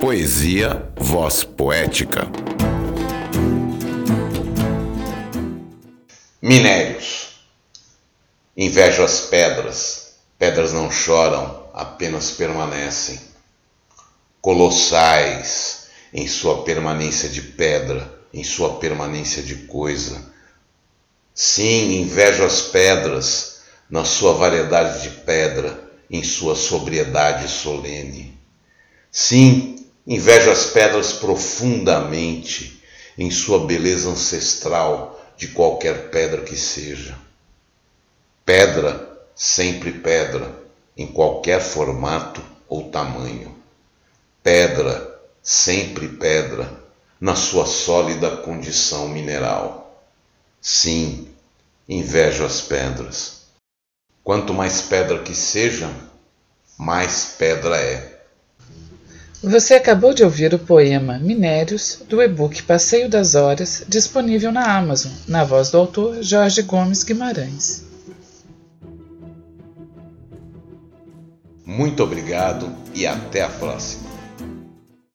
Poesia Voz Poética. Minérios. Invejo as pedras, pedras não choram, apenas permanecem. Colossais em sua permanência de pedra, em sua permanência de coisa. Sim, invejo as pedras na sua variedade de pedra, em sua sobriedade solene. Sim, Invejo as pedras profundamente em sua beleza ancestral de qualquer pedra que seja. Pedra, sempre pedra, em qualquer formato ou tamanho. Pedra, sempre pedra, na sua sólida condição mineral. Sim, invejo as pedras. Quanto mais pedra que seja, mais pedra é. Você acabou de ouvir o poema Minérios, do e-book Passeio das Horas, disponível na Amazon, na voz do autor Jorge Gomes Guimarães. Muito obrigado e até a próxima.